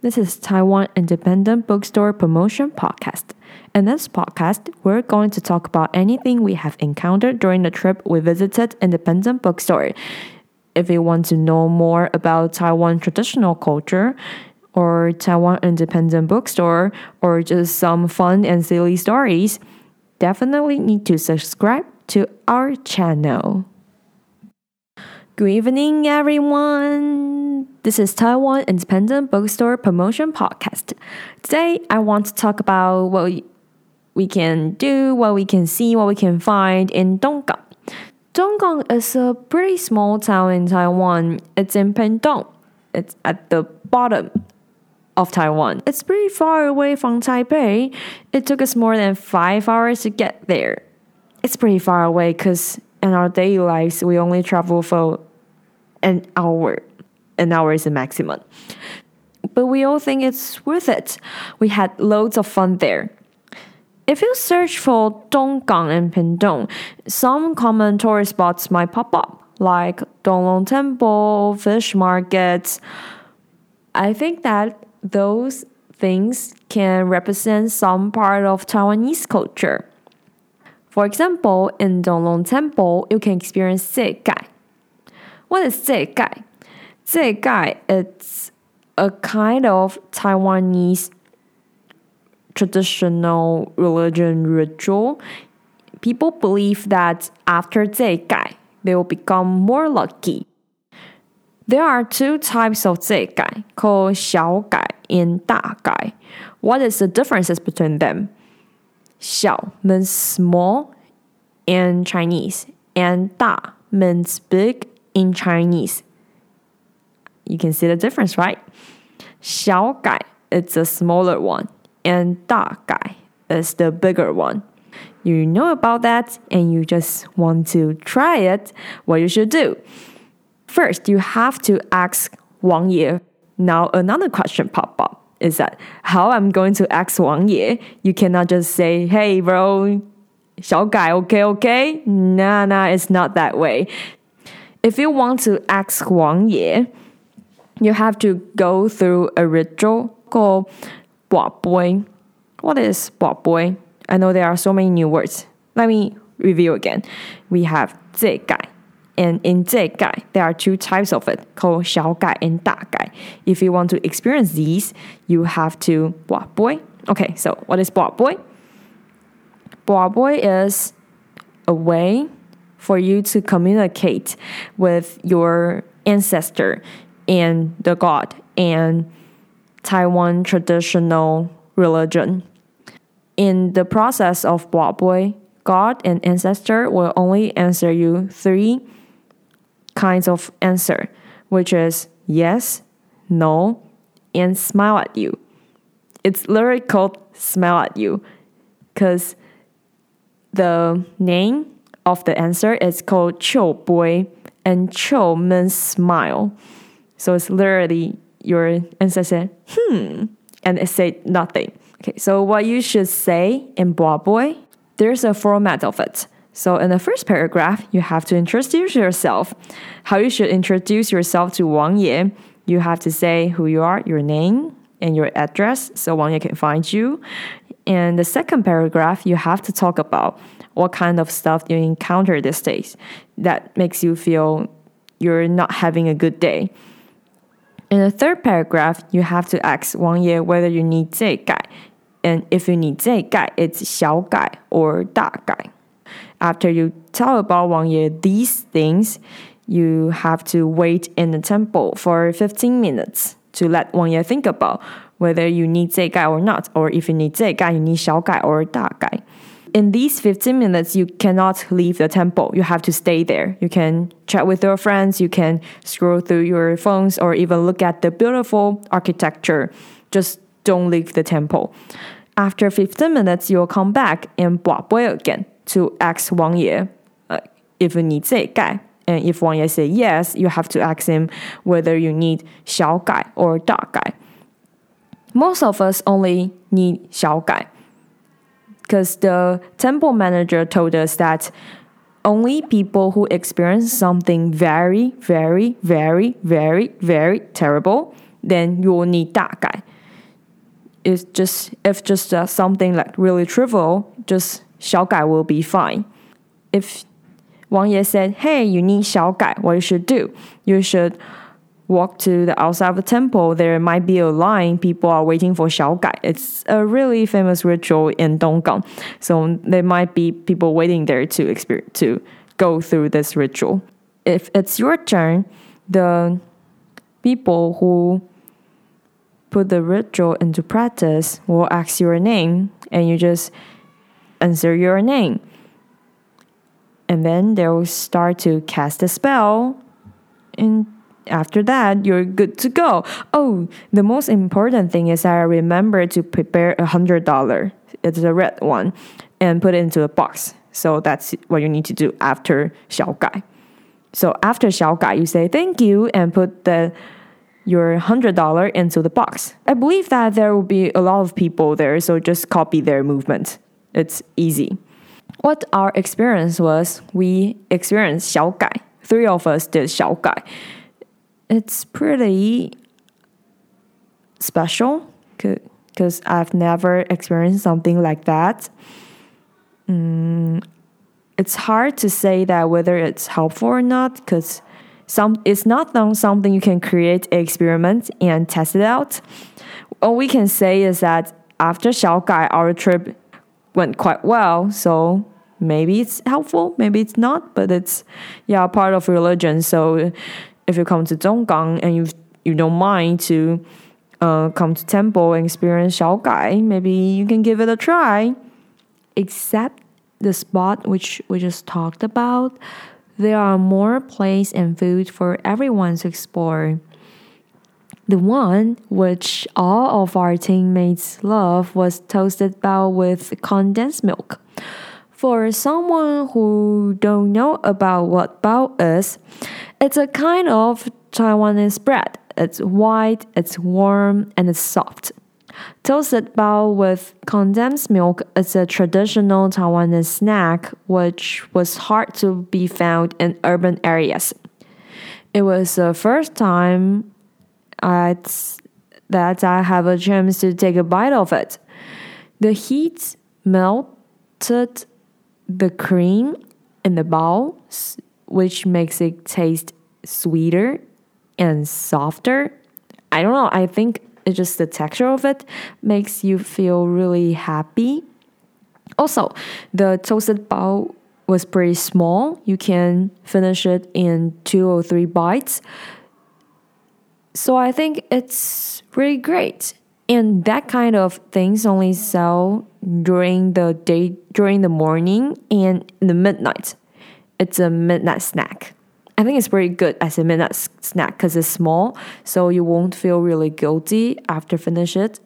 This is Taiwan Independent Bookstore Promotion Podcast. In this podcast, we're going to talk about anything we have encountered during the trip we visited Independent Bookstore. If you want to know more about Taiwan traditional culture, or Taiwan Independent Bookstore, or just some fun and silly stories, definitely need to subscribe to our channel. Good evening, everyone. This is Taiwan Independent Bookstore Promotion Podcast. Today, I want to talk about what we can do, what we can see, what we can find in Donggang. Donggang is a pretty small town in Taiwan. It's in Pingtung. It's at the bottom of Taiwan. It's pretty far away from Taipei. It took us more than five hours to get there. It's pretty far away because in our daily lives, we only travel for an hour. An hour is the maximum. But we all think it's worth it. We had loads of fun there. If you search for Donggang and Pingtung, some common tourist spots might pop up, like Donglong Temple, fish markets. I think that those things can represent some part of Taiwanese culture. For example, in Donglong Temple, you can experience Zeigai. What is guy it's a kind of Taiwanese traditional religion ritual. People believe that after guy they will become more lucky. There are two types of guy called xiao gai and da gai. What is the differences between them? Xiao means small in Chinese, and da means big in Chinese. You can see the difference, right? 小改 it's a smaller one, and 大改 is the bigger one. You know about that, and you just want to try it. What you should do? First, you have to ask Wang Ye. Now, another question pop up is that how I'm going to ask Wang Ye? You cannot just say, hey, bro, 小改, okay, okay? Nah, nah, it's not that way. If you want to ask Wang Ye, you have to go through a ritual called Boy. What is Boy? I know there are so many new words. Let me review again. We have 这改 and in 这改, there are two types of it called 小改 and 大改. If you want to experience these, you have to 拔杯. Okay, so what is 拔杯? 拔杯 is a way for you to communicate with your ancestor and the god and Taiwan traditional religion. In the process of 拔杯, God and ancestor will only answer you three kinds of answer, which is yes, no, and smile at you. It's literally called smile at you because the name of the answer is called Cho Boy, and Cho means smile. So it's literally your answer said, hmm, and it said nothing. Okay, so what you should say in Boy, there's a format of it. So, in the first paragraph, you have to introduce yourself. How you should introduce yourself to Wang Ye. You have to say who you are, your name, and your address so Wang Ye can find you. And the second paragraph, you have to talk about what kind of stuff you encounter these days that makes you feel you're not having a good day. In the third paragraph, you have to ask Wang Ye whether you need 这改, and if you need 这改, it's 小改 or 大改. After you tell about Wang Ye these things, you have to wait in the temple for 15 minutes to let Wang Ye think about whether you need 这盖 or not, or if you need 这盖, you need 小盖 or 大盖. In these 15 minutes, you cannot leave the temple. You have to stay there. You can chat with your friends, you can scroll through your phones, or even look at the beautiful architecture. Just don't leave the temple. After 15 minutes, you'll come back and Bua again to ask Wang Ye uh, if you need Zai Gai. And if Wang Ye say yes, you have to ask him whether you need Xiao Gai or Da Gai. Most of us only need Xiao Gai because the temple manager told us that only people who experience something very, very, very, very, very terrible, then you will need 大改. it's just if just uh, something like really trivial, just 小改 will be fine. If Wang Ye said, "Hey, you need 小改," what you should do? You should Walk to the outside of the temple. There might be a line. People are waiting for 小改. It's a really famous ritual in Donggang, so there might be people waiting there to experience to go through this ritual. If it's your turn, the people who put the ritual into practice will ask your name and you just answer your name. And then they'll start to cast a spell. And after that, you're good to go. Oh, the most important thing is I remember to prepare a hundred dollar. It's a red one, and put it into a box. So that's what you need to do after 小改. So after 小改, you say thank you and put the your hundred dollar into the box. I believe that there will be a lot of people there, so just copy their movement. It's easy. What our experience was, we experienced 小改. Three of us did 小改. It's pretty special because I've never experienced something like that. Mm, it's hard to say that whether it's helpful or not because some it's not something you can create experiment and test it out. All we can say is that after Xiaogai, our trip went quite well. So maybe it's helpful, maybe it's not, but it's yeah part of religion. So if you come to Donggang and you you don't mind to uh, come to temple and experience Xiaogai, maybe you can give it a try. Except the spot which we just talked about, there are more places and food for everyone to explore. The one which all of our teammates love was toasted bao with condensed milk. For someone who don't know about what bao is, it's a kind of Taiwanese bread. It's white, it's warm, and it's soft. Toasted bao with condensed milk is a traditional Taiwanese snack which was hard to be found in urban areas. It was the first time I'd, that I have a chance to take a bite of it. The heat melted the cream in the bao, which makes it taste sweeter and softer. I don't know, I think it's just the texture of it makes you feel really happy. Also, the toasted bao was pretty small. You can finish it in two or three bites. So I think it's really great. And that kind of things only sell during the day, during the morning and in the midnight. It's a midnight snack. I think it's very good as a midnight snack because it's small, so you won't feel really guilty after finish it,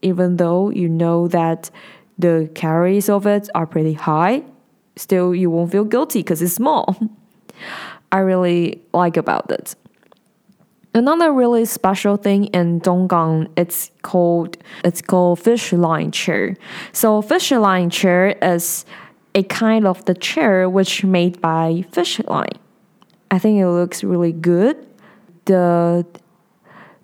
even though you know that the calories of it are pretty high. Still, you won't feel guilty because it's small. I really like about it. Another really special thing in Donggang, it's called it's called fish line chair. So fish line chair is a kind of the chair which made by fish line. I think it looks really good. The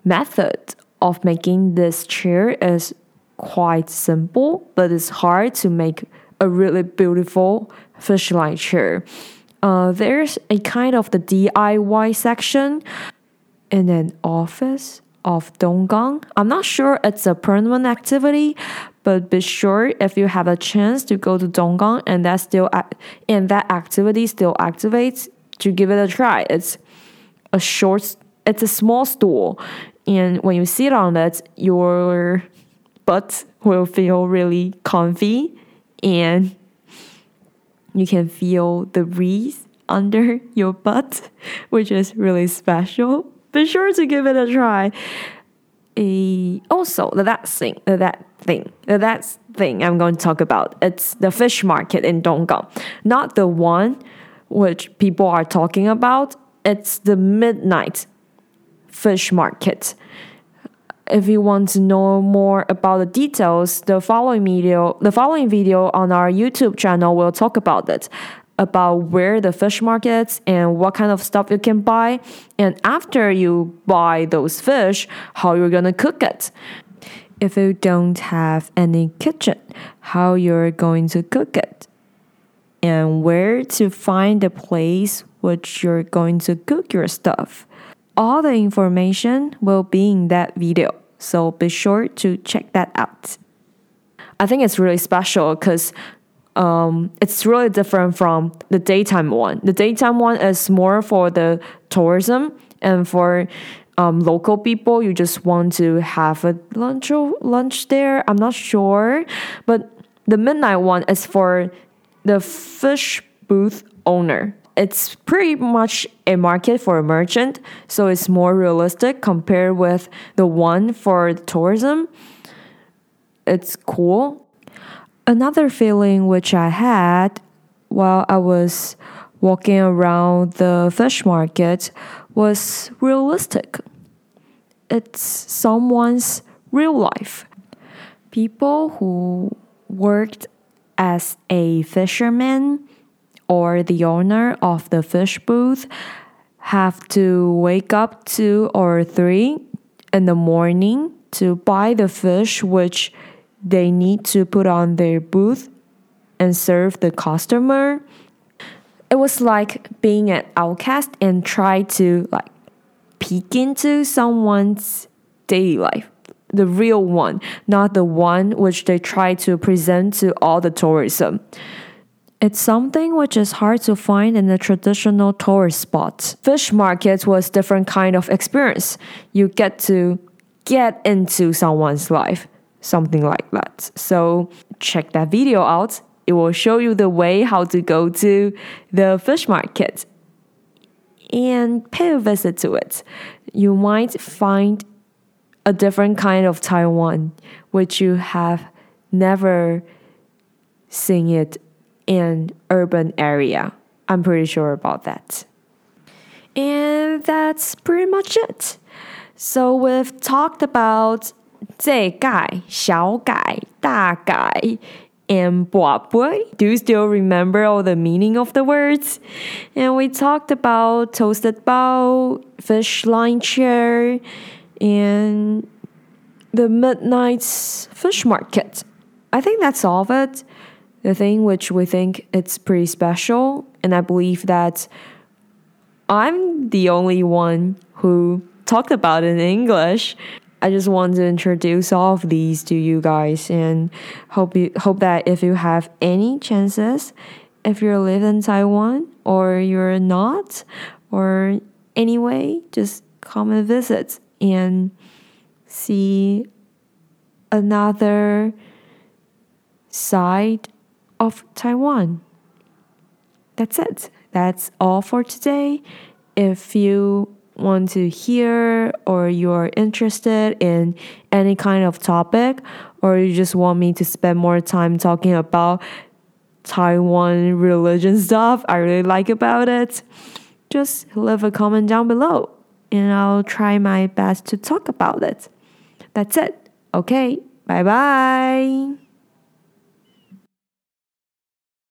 method of making this chair is quite simple, but it's hard to make a really beautiful fishline chair. Uh, there's a kind of the DIY section in an office of Donggang. I'm not sure it's a permanent activity, but be sure if you have a chance to go to Donggang and that still and that activity still activates, to give it a try. It's a short, it's a small stool, and when you sit on it, your butt will feel really comfy, and you can feel the breeze under your butt, which is really special. Be sure to give it a try. Also, that thing, that thing, that thing I'm going to talk about. It's the fish market in Donggang, not the one which people are talking about, it's the midnight fish market. If you want to know more about the details, the following video, the following video on our YouTube channel will talk about it, about where the fish markets and what kind of stuff you can buy, and after you buy those fish, how you're gonna cook it. if you don't have any kitchen, how you're going to cook it, and where to find the place which you're going to cook your stuff. All the information will be in that video, so be sure to check that out. I think it's really special because um, it's really different from the daytime one. The daytime one is more for the tourism and for um, local people. You just want to have a lunch lunch there. I'm not sure, but the midnight one is for the fish booth owner. It's pretty much a market for a merchant, so it's more realistic compared with the one for tourism. It's cool. Another feeling which I had while I was walking around the fish market was realistic. It's someone's real life. People who worked as a fisherman or the owner of the fish booth have to wake up two or three in the morning to buy the fish which they need to put on their booth and serve the customer it was like being an outcast and try to like peek into someone's daily life the real one not the one which they try to present to all the tourism it's something which is hard to find in the traditional tourist spots. Fish market was different kind of experience. You get to get into someone's life, something like that. So check that video out it will show you the way how to go to the fish market and pay a visit to it. You might find a different kind of Taiwan, which you have never seen it in urban area. I'm pretty sure about that. And that's pretty much it. So we've talked about 这改、小改、大改 and boy. Do you still remember all the meaning of the words? And we talked about toasted bao, fish line chair, and the midnight fish market. I think that's all of it. The thing which we think it's pretty special, and I believe that I'm the only one who talked about it in English. I just want to introduce all of these to you guys and hope you hope that if you have any chances, if you live in Taiwan or you're not, or anyway, just come and visit and see another side of Taiwan. That's it. That's all for today. If you want to hear or you're interested in any kind of topic or you just want me to spend more time talking about Taiwan religion stuff I really like about it, just leave a comment down below and I'll try my best to talk about it. That's it. Okay, bye bye.